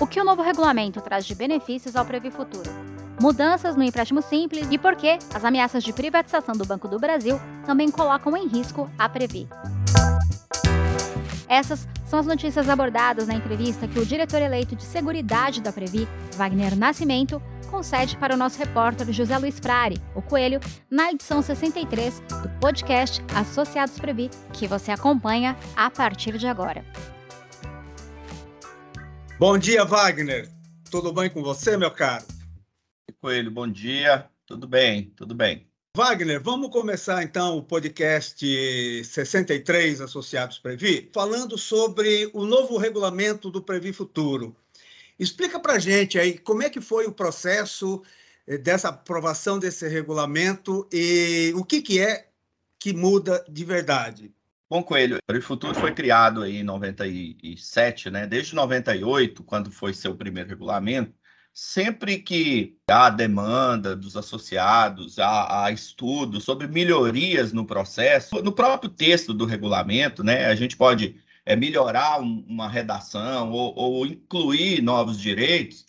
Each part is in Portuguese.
O que o novo regulamento traz de benefícios ao Previ Futuro? Mudanças no empréstimo simples e por que as ameaças de privatização do Banco do Brasil também colocam em risco a Previ. Essas são as notícias abordadas na entrevista que o diretor eleito de Seguridade da Previ, Wagner Nascimento, concede para o nosso repórter José Luiz Frari, o Coelho, na edição 63 do podcast Associados Previ, que você acompanha a partir de agora. Bom dia, Wagner. Tudo bem com você, meu caro? Coelho, bom dia. Tudo bem, tudo bem. Wagner, vamos começar então o podcast 63 Associados Previ, falando sobre o novo regulamento do Previ Futuro. Explica para gente aí como é que foi o processo eh, dessa aprovação desse regulamento e o que, que é que muda de verdade. Bom, Coelho, o Futuro foi criado aí em 97, né? Desde 98, quando foi seu primeiro regulamento, sempre que há demanda dos associados, há, há, estudos sobre melhorias no processo, no próprio texto do regulamento, né? A gente pode é, melhorar um, uma redação ou, ou incluir novos direitos.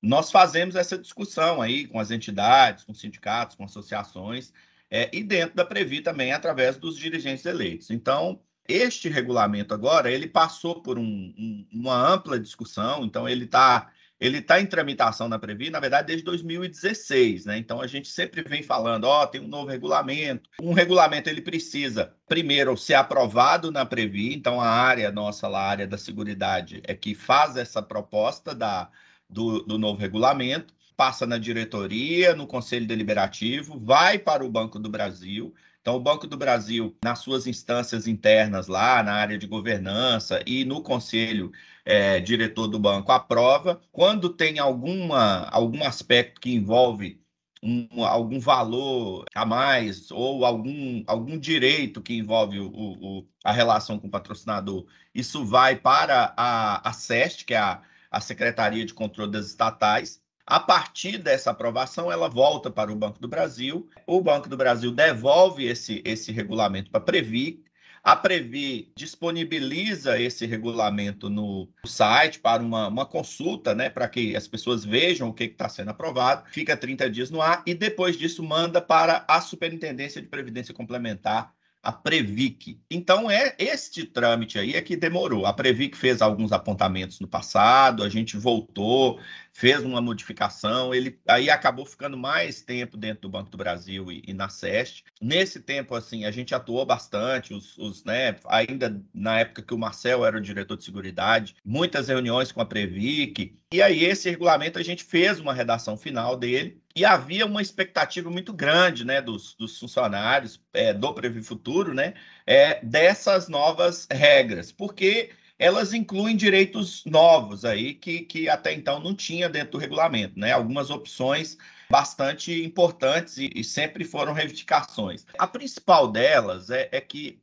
Nós fazemos essa discussão aí com as entidades, com sindicatos, com associações, é, e dentro da Previ também através dos dirigentes eleitos. Então, este regulamento agora, ele passou por um, um, uma ampla discussão, então ele está ele tá em tramitação na Previ, na verdade, desde 2016, né? Então a gente sempre vem falando, ó, oh, tem um novo regulamento. Um regulamento ele precisa, primeiro, ser aprovado na Previ, então a área nossa lá, a área da seguridade, é que faz essa proposta da, do, do novo regulamento passa na diretoria, no conselho deliberativo, vai para o Banco do Brasil. Então, o Banco do Brasil, nas suas instâncias internas lá, na área de governança e no conselho é, diretor do banco, aprova. Quando tem alguma, algum aspecto que envolve um, algum valor a mais ou algum, algum direito que envolve o, o, a relação com o patrocinador, isso vai para a, a SEST, que é a, a Secretaria de Controle das Estatais, a partir dessa aprovação, ela volta para o Banco do Brasil. O Banco do Brasil devolve esse, esse regulamento para a Previ. A Previ disponibiliza esse regulamento no site para uma, uma consulta, né, para que as pessoas vejam o que está sendo aprovado. Fica 30 dias no ar e depois disso manda para a Superintendência de Previdência Complementar a Previc. Então, é este trâmite aí é que demorou. A Previc fez alguns apontamentos no passado, a gente voltou, fez uma modificação, ele aí acabou ficando mais tempo dentro do Banco do Brasil e, e na SEST. Nesse tempo, assim, a gente atuou bastante, os, os, né, ainda na época que o Marcel era o diretor de Seguridade, muitas reuniões com a Previc, e aí esse regulamento a gente fez uma redação final dele, e havia uma expectativa muito grande, né, dos, dos funcionários é, do Previ Futuro, né, é, dessas novas regras, porque elas incluem direitos novos aí que, que até então não tinha dentro do regulamento, né? Algumas opções bastante importantes e, e sempre foram reivindicações. A principal delas é, é que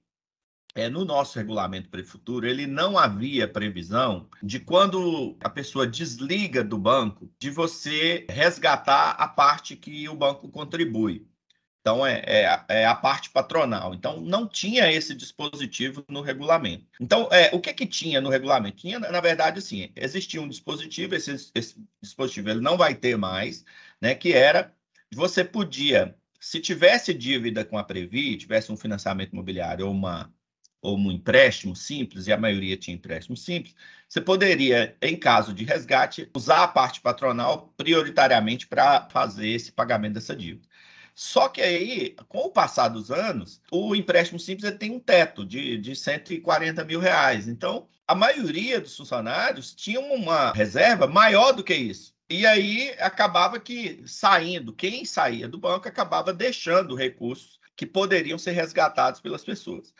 é, no nosso regulamento para o futuro, ele não havia previsão de quando a pessoa desliga do banco, de você resgatar a parte que o banco contribui. Então, é, é, é, a parte patronal. Então, não tinha esse dispositivo no regulamento. Então, é, o que, que tinha no regulamento? Tinha, na verdade, assim, existia um dispositivo, esse, esse dispositivo ele não vai ter mais, né, que era, você podia, se tivesse dívida com a Previ, tivesse um financiamento imobiliário ou, uma, ou um empréstimo simples, e a maioria tinha empréstimo simples, você poderia, em caso de resgate, usar a parte patronal prioritariamente para fazer esse pagamento dessa dívida. Só que aí, com o passar dos anos, o empréstimo simples tem um teto de, de 140 mil reais. Então, a maioria dos funcionários tinha uma reserva maior do que isso. E aí acabava que saindo, quem saía do banco acabava deixando recursos que poderiam ser resgatados pelas pessoas.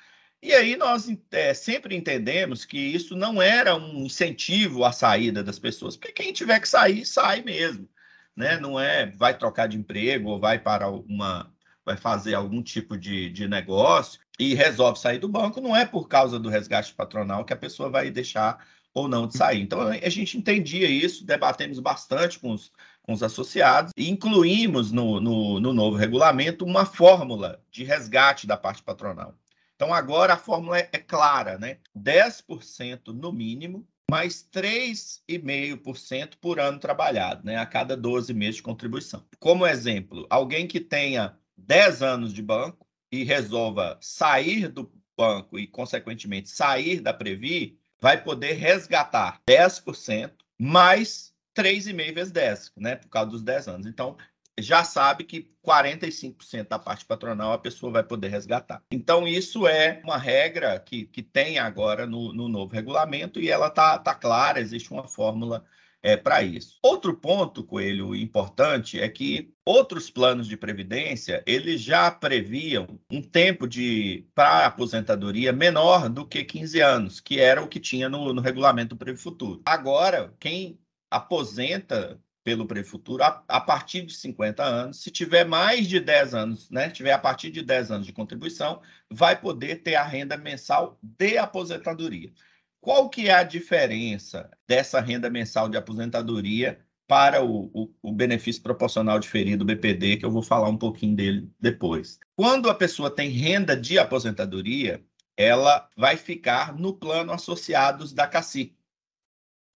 E aí nós é, sempre entendemos que isso não era um incentivo à saída das pessoas, porque quem tiver que sair, sai mesmo né? Não é vai trocar de emprego ou vai para uma vai fazer algum tipo de, de negócio e resolve sair do banco, não é por causa do resgate patronal que a pessoa vai deixar ou não de sair. Então, a gente entendia isso, debatemos bastante com os, com os associados e incluímos no, no, no novo regulamento uma fórmula de resgate da parte patronal. Então, agora a fórmula é, é clara, né? 10% no mínimo mais 3,5% por ano trabalhado, né, a cada 12 meses de contribuição. Como exemplo, alguém que tenha 10 anos de banco e resolva sair do banco e, consequentemente, sair da Previ, vai poder resgatar 10% mais 3,5 vezes 10, né, por causa dos 10 anos. Então, já sabe que 45% da parte patronal a pessoa vai poder resgatar. Então, isso é uma regra que, que tem agora no, no novo regulamento e ela está tá clara, existe uma fórmula é, para isso. Outro ponto, Coelho, importante é que outros planos de previdência eles já previam um tempo de para aposentadoria menor do que 15 anos, que era o que tinha no, no regulamento do Previ Futuro. Agora, quem aposenta pelo Prefuturo a, a partir de 50 anos. Se tiver mais de 10 anos, né, tiver a partir de 10 anos de contribuição, vai poder ter a renda mensal de aposentadoria. Qual que é a diferença dessa renda mensal de aposentadoria para o, o, o, benefício proporcional diferido, BPD, que eu vou falar um pouquinho dele depois. Quando a pessoa tem renda de aposentadoria, ela vai ficar no plano associados da CACI.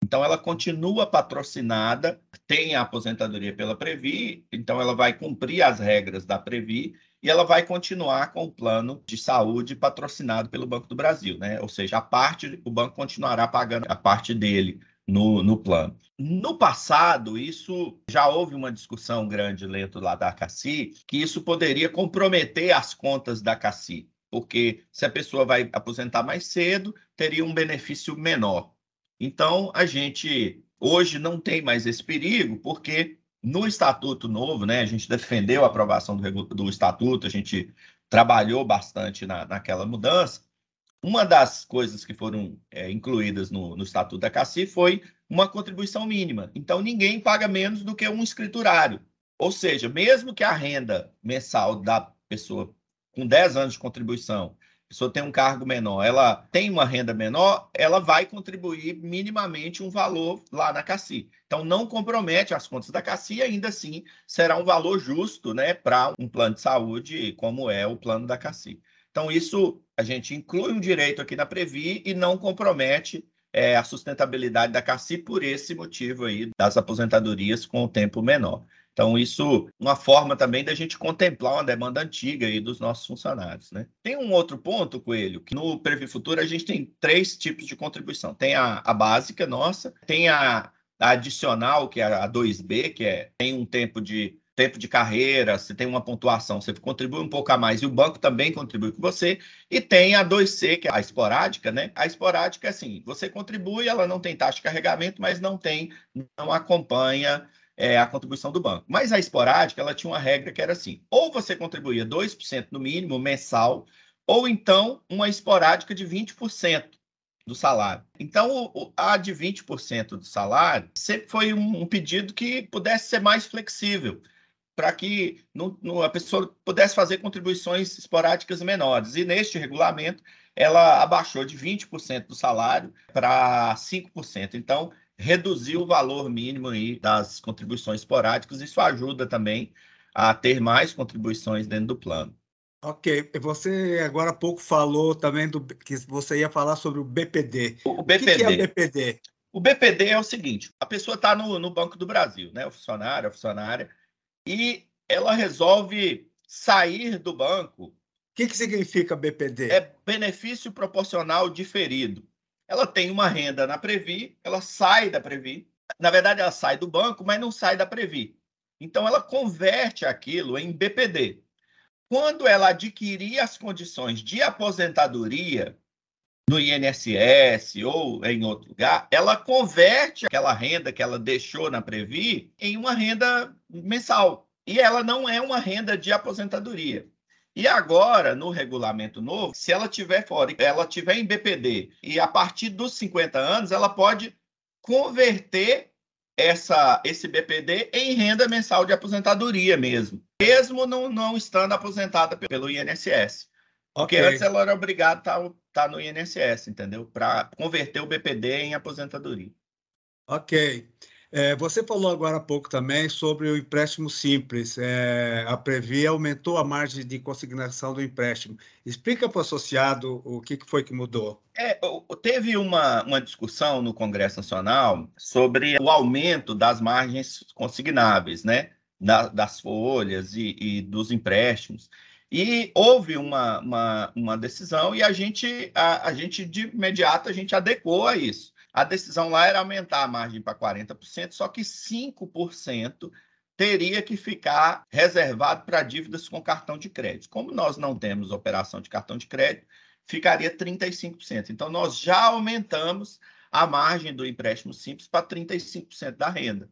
Então, ela continua patrocinada, tem a aposentadoria pela Previ, então ela vai cumprir as regras da Previ e ela vai continuar com o plano de saúde patrocinado pelo Banco do Brasil, né? Ou seja, a parte, o banco continuará pagando a parte dele no, no plano. No passado, isso já houve uma discussão grande dentro lá da CACI, que isso poderia comprometer as contas da CACI, porque se a pessoa vai aposentar mais cedo, teria um benefício menor. Então, a gente hoje não tem mais esse perigo, porque no Estatuto Novo, né, a gente defendeu a aprovação do, do Estatuto, a gente trabalhou bastante na, naquela mudança. Uma das coisas que foram é, incluídas no, no Estatuto da CACI foi uma contribuição mínima. Então, ninguém paga menos do que um escriturário. Ou seja, mesmo que a renda mensal da pessoa com 10 anos de contribuição pessoa tem um cargo menor, ela tem uma renda menor, ela vai contribuir minimamente um valor lá na CACI. Então, não compromete as contas da CACI ainda assim será um valor justo né, para um plano de saúde como é o plano da CACI. Então, isso a gente inclui um direito aqui na Previ e não compromete é, a sustentabilidade da CACI por esse motivo aí das aposentadorias com o tempo menor. Então, isso uma forma também da gente contemplar uma demanda antiga aí dos nossos funcionários. Né? Tem um outro ponto, Coelho, que no Previ Futuro a gente tem três tipos de contribuição. Tem a, a básica nossa, tem a, a, adicional, que é a 2B, que é, tem um tempo de tempo de carreira, você tem uma pontuação, você contribui um pouco a mais e o banco também contribui com você. E tem a 2C, que é a esporádica, né? A esporádica, é assim, você contribui, ela não tem taxa de carregamento, mas não tem, não acompanha é, a contribuição do banco. Mas a esporádica, ela tinha uma regra que era assim: ou você contribuía 2% no mínimo mensal, ou então uma esporádica de 20% do salário. Então, a de 20% do salário sempre foi um, pedido que pudesse ser mais flexível, para que a pessoa pudesse fazer contribuições esporádicas menores. E neste regulamento, ela abaixou de 20% do salário para 5%. Então, reduzir o valor mínimo aí das contribuições esporádicas. Isso ajuda também a ter mais contribuições dentro do plano. Ok, você agora há pouco falou também do que você ia falar sobre o BPD. O BPD. O que, é o BPD? O BPD é o seguinte: a pessoa está no, no Banco do Brasil, né? O funcionário, a funcionária, e ela resolve sair do banco. O que, que significa BPD? É benefício proporcional diferido ela tem uma renda na Previ, ela sai da Previ. Na verdade, ela sai do banco, mas não sai da Previ. Então, ela converte aquilo em BPD. Quando ela adquirir as condições de aposentadoria no INSS ou em outro lugar, ela converte aquela renda que ela deixou na Previ em uma renda mensal. E ela não é uma renda de aposentadoria. E agora, no regulamento novo, se ela tiver fora, ela tiver em BPD e a partir dos 50 anos, ela pode converter essa, esse BPD em renda mensal de aposentadoria mesmo, mesmo não, não estando aposentada pelo INSS. Porque okay. antes ela era obrigada a estar, tá, tá no INSS, entendeu? Para converter o BPD em aposentadoria. Ok. É, você falou agora há pouco também sobre o empréstimo simples. É, a Previ aumentou a margem de consignação do empréstimo. Explica para o associado o que, foi que mudou. É, teve uma, uma discussão no Congresso Nacional sobre o aumento das margens consignáveis, né? Da, das folhas e, e, dos empréstimos. E houve uma, uma, uma decisão e a gente, a, a gente, de imediato, a gente adequou a isso. A decisão lá era aumentar a margem para 40%, só que 5% teria que ficar reservado para dívidas com cartão de crédito. Como nós não temos operação de cartão de crédito, ficaria 35%. Então, nós já aumentamos a margem do empréstimo simples para 35% da renda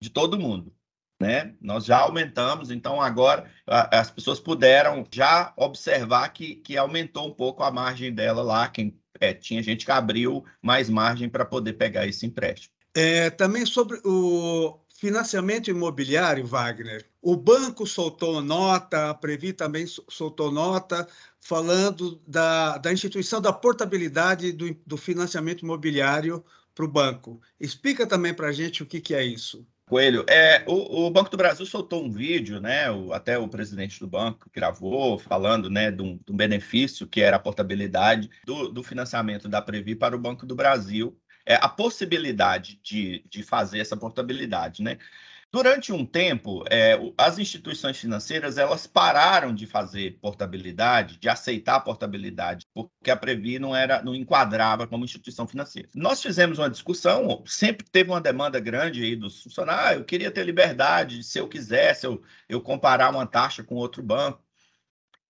de todo mundo. Né? Nós já aumentamos, então agora as pessoas puderam já observar que, que aumentou um pouco a margem dela lá, quem é, tinha gente que abriu mais margem para poder pegar esse empréstimo. É, também sobre o financiamento imobiliário, Wagner. O banco soltou nota, a Previ também soltou nota, falando da, da instituição da portabilidade do, do financiamento imobiliário para o banco. Explica também para a gente o que, que é isso. Coelho, é, o, o, Banco do Brasil soltou um vídeo, né? O, até o presidente do banco gravou, falando né, de, um, de um benefício que era a portabilidade do, do, financiamento da Previ para o Banco do Brasil, é, a possibilidade de, de fazer essa portabilidade, né? Durante um tempo, é, as instituições financeiras elas pararam de fazer portabilidade, de aceitar portabilidade, porque a Previ não era, não enquadrava como instituição financeira. Nós fizemos uma discussão, sempre teve uma demanda grande aí dos funcionários. Ah, eu queria ter liberdade, se eu quisesse, eu, eu comparar uma taxa com outro banco.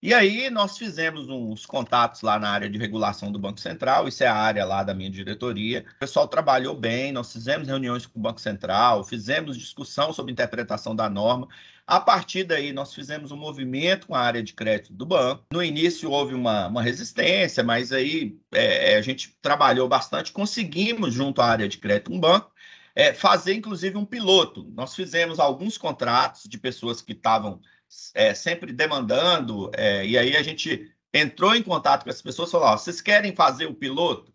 E aí nós fizemos uns contatos lá na área de regulação do Banco Central, isso é a área lá da minha diretoria. O pessoal trabalhou bem, nós fizemos reuniões com o Banco Central, fizemos discussão sobre interpretação da norma. A partir daí, nós fizemos um movimento com a área de crédito do banco. No início houve uma, uma resistência, mas aí é, a gente trabalhou bastante, conseguimos, junto à área de crédito, um banco, é, fazer inclusive um piloto. Nós fizemos alguns contratos de pessoas que estavam é, sempre demandando, é, e aí a gente entrou em contato com essas pessoas e falou: ó, vocês querem fazer o piloto?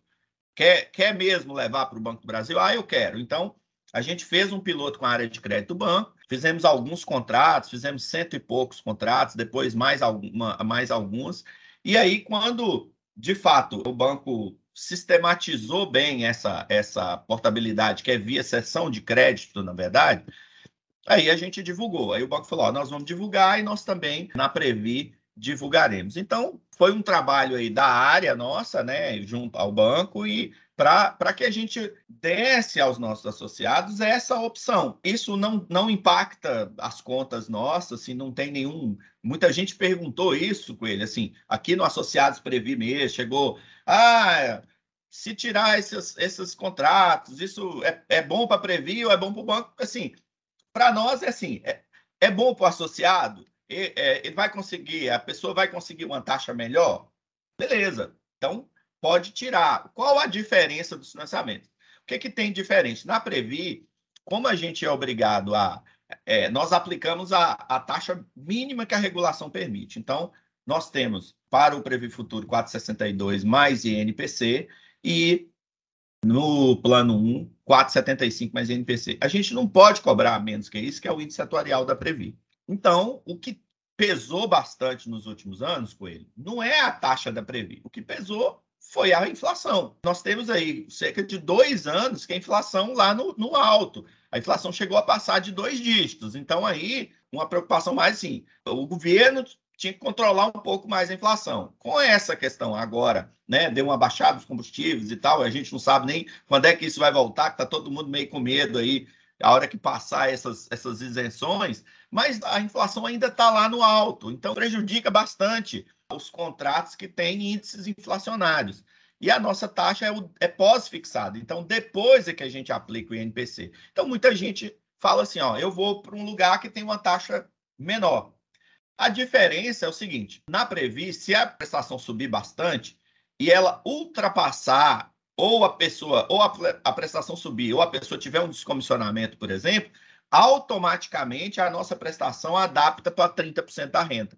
Quer, quer mesmo levar para o Banco do Brasil? Ah, eu quero. Então, a gente fez um piloto com a área de crédito do banco, fizemos alguns contratos, fizemos cento e poucos contratos, depois mais, alguma, mais alguns. E aí, quando de fato o banco sistematizou bem essa, essa portabilidade, que é via sessão de crédito, na verdade, Aí a gente divulgou. Aí o banco falou: ó, nós vamos divulgar e nós também, na Previ, divulgaremos. Então, foi um trabalho aí da área nossa, né, junto ao banco, e para que a gente desse aos nossos associados essa opção. Isso não, não impacta as contas nossas, assim, não tem nenhum. Muita gente perguntou isso com ele, assim, aqui no Associados Previ mesmo, chegou. Ah, se tirar esses, esses contratos, isso é, é bom para Previ ou é bom para o banco? Assim, para nós é assim, é, é bom para o associado, ele, é, ele vai conseguir, a pessoa vai conseguir uma taxa melhor, beleza. Então, pode tirar. Qual a diferença dos financiamentos? O que, que tem diferente? Na Previ, como a gente é obrigado a. É, nós aplicamos a, a taxa mínima que a regulação permite. Então, nós temos para o Previ Futuro 462 mais INPC e no plano 1, 4,75 mais NPC. A gente não pode cobrar menos que isso, que é o índice atuarial da Previ. Então, o que pesou bastante nos últimos anos, com ele não é a taxa da Previ. O que pesou foi a inflação. Nós temos aí cerca de dois anos que a inflação lá no, no alto. A inflação chegou a passar de dois dígitos. Então, aí, uma preocupação mais assim: o governo tinha que controlar um pouco mais a inflação. Com essa questão agora, né, deu uma baixada dos combustíveis e tal, a gente não sabe nem quando é que isso vai voltar, que está todo mundo meio com medo aí, a hora que passar essas, essas isenções, mas a inflação ainda está lá no alto, então prejudica bastante os contratos que têm índices inflacionários. E a nossa taxa é, é pós-fixada, então depois é que a gente aplica o INPC. Então muita gente fala assim, ó, eu vou para um lugar que tem uma taxa menor. A diferença é o seguinte: na Previ, se a prestação subir bastante e ela ultrapassar, ou a pessoa, ou a, a prestação subir, ou a pessoa tiver um descomissionamento, por exemplo, automaticamente a nossa prestação adapta para 30% da renda.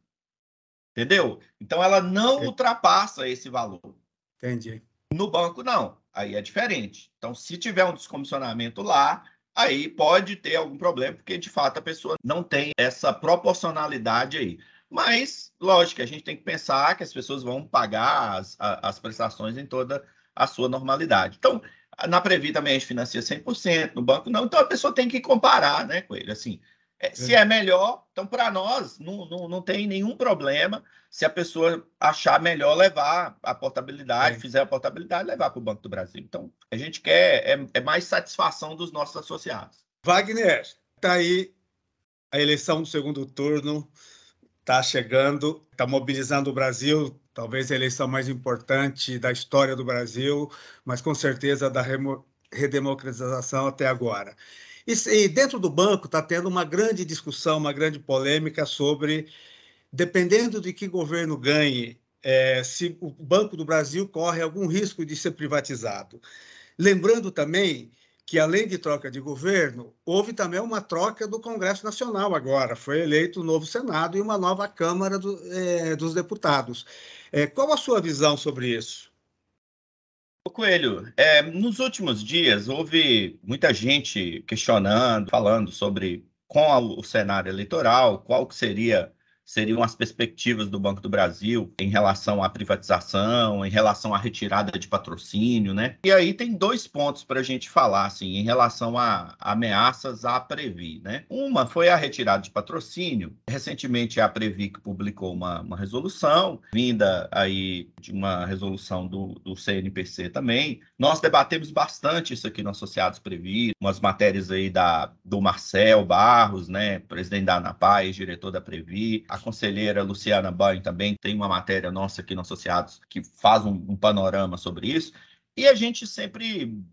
Entendeu? Então ela não ultrapassa esse valor. Entendi. No banco, não. Aí é diferente. Então, se tiver um descomissionamento lá, aí pode ter algum problema, porque de fato a pessoa não tem essa proporcionalidade aí. Mas, lógico, a gente tem que pensar que as pessoas vão pagar as, as prestações em toda a sua normalidade. Então, na Previ também a gente financia 100%, no banco não. Então, a pessoa tem que comparar né, com ele. Assim, é, se é melhor, então para nós não, não, não tem nenhum problema se a pessoa achar melhor levar a portabilidade, é. fizer a portabilidade, levar para o Banco do Brasil. Então, a gente quer é, é mais satisfação dos nossos associados. Wagner, está aí a eleição do segundo turno está chegando, está mobilizando o Brasil, talvez a eleição mais importante da história do Brasil, mas com certeza da redemocratização até agora. E, dentro do banco está tendo uma grande discussão, uma grande polêmica sobre, dependendo de que governo ganhe, é, se o Banco do Brasil corre algum risco de ser privatizado. Lembrando também que, além de troca de governo, houve também uma troca do Congresso Nacional agora. Foi eleito um novo Senado e uma nova Câmara do, é, dos Deputados. É, qual a sua visão sobre isso? Coelho, é, nos últimos dias houve muita gente questionando, falando sobre com o cenário eleitoral, qual que seria seriam as perspectivas do Banco do Brasil em relação à privatização, em relação à retirada de patrocínio, né? E aí tem dois pontos para a gente falar, assim, em relação a ameaças à Previ, né? Uma foi a retirada de patrocínio. Recentemente a Previ publicou uma, uma resolução, vinda aí de uma resolução do, do CNPC também. Nós debatemos bastante isso aqui no Associados Previ, umas matérias aí da, do Marcel Barros, né? Presidente da ANAPAI, diretor da Previ, a conselheira Luciana Banho também tem uma matéria nossa aqui no Associados que faz um, um panorama sobre isso. E a gente sempre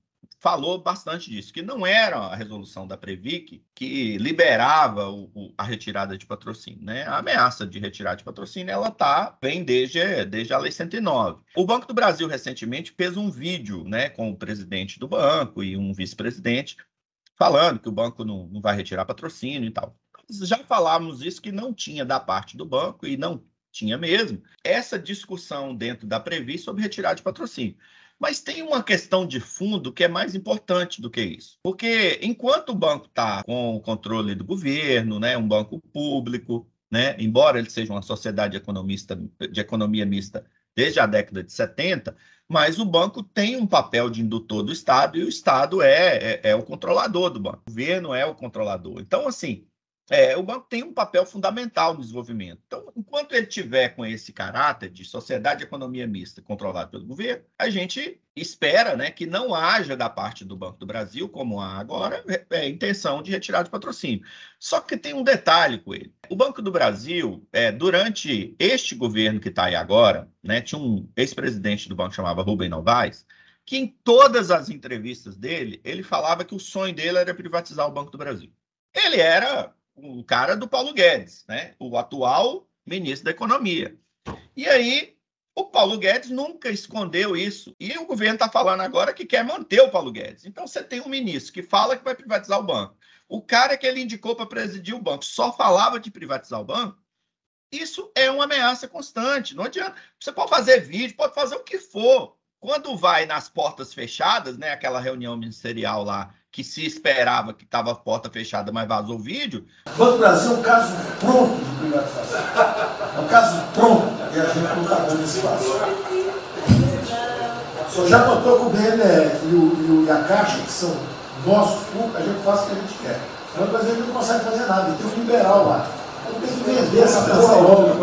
falou bastante disso, que não era a resolução da Previc que liberava o, o, a retirada de patrocínio, né? A ameaça de retirar de patrocínio, ela tá vem desde, desde a Lei 109. O Banco do Brasil recentemente fez um vídeo, né, com o presidente do banco e um vice-presidente falando que o banco não, não vai retirar patrocínio e tal já falávamos isso que não tinha da parte do banco e não tinha mesmo essa discussão dentro da Previ sobre retirada de patrocínio. Mas tem uma questão de fundo que é mais importante do que isso. Porque enquanto o banco está com o controle do governo, né, um banco público, né, embora ele seja uma sociedade economista, de economia mista desde a década de 70, mas o banco tem um papel de indutor do Estado e o Estado é, é, é o controlador do banco. O governo é o controlador. Então, assim, é, o banco tem um papel fundamental no desenvolvimento. Então, enquanto ele tiver com esse caráter de sociedade de economia mista controlado pelo governo, a gente espera né, que não haja da parte do Banco do Brasil, como há agora, é, intenção de retirar de patrocínio. Só que tem um detalhe com ele. O Banco do Brasil, é, durante este governo que está aí agora, né, tinha um ex-presidente do banco chamava Rubem Novaes, que em todas as entrevistas dele, ele falava que o sonho dele era privatizar o Banco do Brasil. Ele era um cara do Paulo Guedes, né? o atual ministro da Economia. E aí, o Paulo Guedes nunca escondeu isso. E o governo está falando agora que quer manter o Paulo Guedes. Então, você tem um ministro que fala que vai privatizar o banco. O cara que ele indicou para presidir o banco só falava de privatizar o banco. Isso é uma ameaça constante. Não adianta. Você pode fazer vídeo, pode fazer o que for. Quando vai nas portas fechadas, né, aquela reunião ministerial lá, que se esperava que estava a porta fechada, mas vazou o vídeo. O Banco Brasil é um caso pronto de privatização. É um caso pronto e a gente não está dando espaço. O senhor já notou que o BNE e, o, e a Caixa, que são nossos públicos, a gente faz o que a gente quer. O Banco Brasil não consegue fazer nada, tem um liberal lá. Então tem que vender essa porra logo.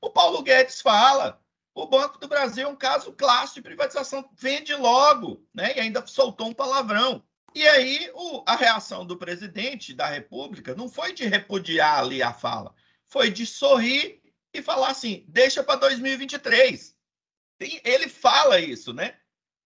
O Paulo Guedes fala o Banco do Brasil é um caso clássico de privatização, vende logo, né? E ainda soltou um palavrão. E aí o, a reação do presidente da República não foi de repudiar ali a fala, foi de sorrir e falar assim: deixa para 2023. Ele fala isso, né?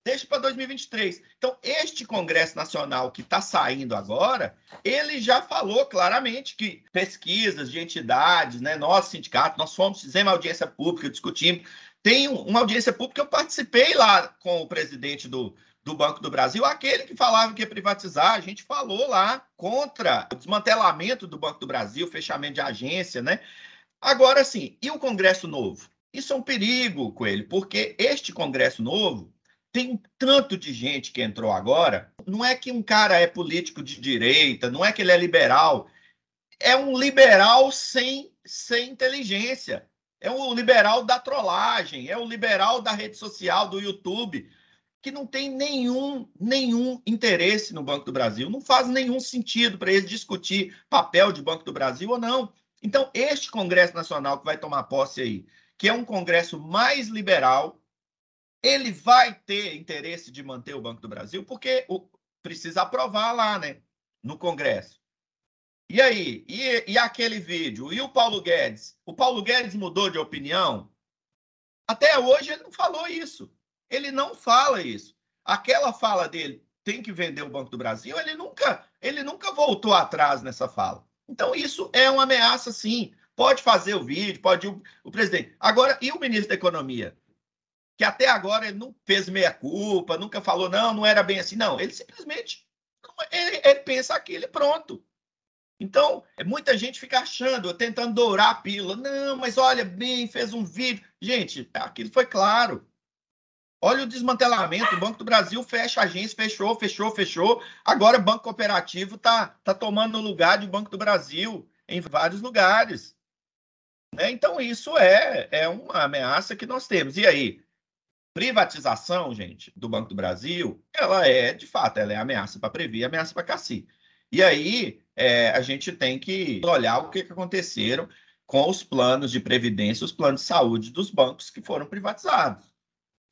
Deixa para 2023. Então, este Congresso Nacional que está saindo agora, ele já falou claramente que pesquisas de entidades, né, nós, sindicato, nós fomos, fizemos audiência pública, discutimos, tem uma audiência pública, eu participei lá com o presidente do, do Banco do Brasil, aquele que falava que ia privatizar, a gente falou lá contra o desmantelamento do Banco do Brasil, fechamento de agência, né? Agora sim, e o Congresso Novo? Isso é um perigo, Coelho, porque este Congresso Novo, tem um tanto de gente que entrou agora. Não é que um cara é político de direita, não é que ele é liberal. É um liberal sem, sem inteligência. É um liberal da trollagem, é o liberal da rede social, do YouTube, que não tem nenhum, nenhum interesse no Banco do Brasil. Não faz nenhum sentido para eles discutir papel de Banco do Brasil ou não. Então, este Congresso Nacional que vai tomar posse aí, que é um Congresso mais liberal, ele vai ter interesse de manter o Banco do Brasil, porque o, precisa aprovar lá, né, no Congresso. E aí? E, e aquele vídeo? E o Paulo Guedes? O Paulo Guedes mudou de opinião? Até hoje ele não falou isso. Ele não fala isso. Aquela fala dele, tem que vender o Banco do Brasil, ele nunca, ele nunca voltou atrás nessa fala. Então, isso é uma ameaça, sim. Pode fazer o vídeo, pode o, o presidente. Agora, e o ministro da Economia? Que até agora ele não fez meia-culpa, nunca falou, não, não era bem assim. Não, ele simplesmente ele, ele pensa aquilo e pronto. Então, muita gente fica achando, tentando dourar a pílula. Não, mas olha bem, fez um vídeo. Gente, aquilo foi claro. Olha o desmantelamento. O Banco do Brasil fecha agência, fechou, fechou, fechou. Agora o Banco Cooperativo está tá tomando o lugar do Banco do Brasil em vários lugares. Né? Então, isso é, é uma ameaça que nós temos. E aí? Privatização, gente, do Banco do Brasil, ela é, de fato, ela é ameaça para Previ, ameaça para Cassi. E aí, é, a gente tem que olhar o que, que aconteceram com os planos de previdência, os planos de saúde dos bancos que foram privatizados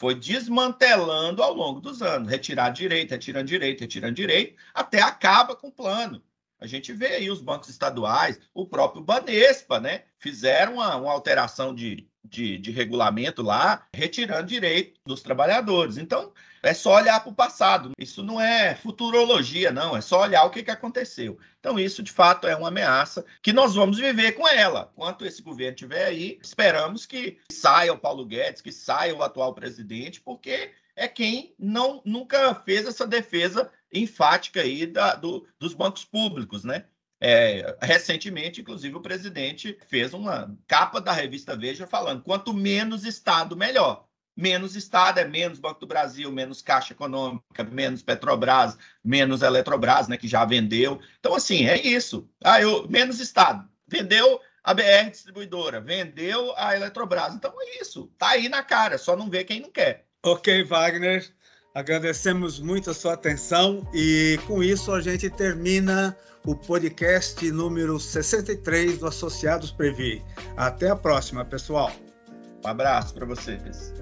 foi desmantelando ao longo dos anos, retirar direito, retirando direito, retirando direito, até acaba com o plano. A gente vê aí os bancos estaduais, o próprio Banespa, né? Fizeram uma, uma alteração de, de, de, regulamento lá, retirando direito dos trabalhadores. Então, é só olhar para o passado. Isso não é futurologia, não. É só olhar o que, que aconteceu. Então, isso, de fato, é uma ameaça que nós vamos viver com ela. Enquanto esse governo estiver aí, esperamos que saia o Paulo Guedes, que saia o atual presidente, porque é quem não nunca fez essa defesa enfática aí da, do, dos bancos públicos, né? É, recentemente, inclusive, o presidente fez uma capa da revista Veja falando: quanto menos Estado, melhor menos Estado, é menos Banco do Brasil, menos Caixa Econômica, menos Petrobras, menos Eletrobras, né, que já vendeu. Então, assim, é isso. Ah, eu, menos Estado. Vendeu a BR Distribuidora, vendeu a Eletrobras. Então, é isso. Tá aí na cara, só não vê quem não quer. Ok, Wagner. Agradecemos muito a sua atenção e com isso a gente termina o podcast número 63 do Associados Previ. Até a próxima, pessoal. Um abraço para vocês.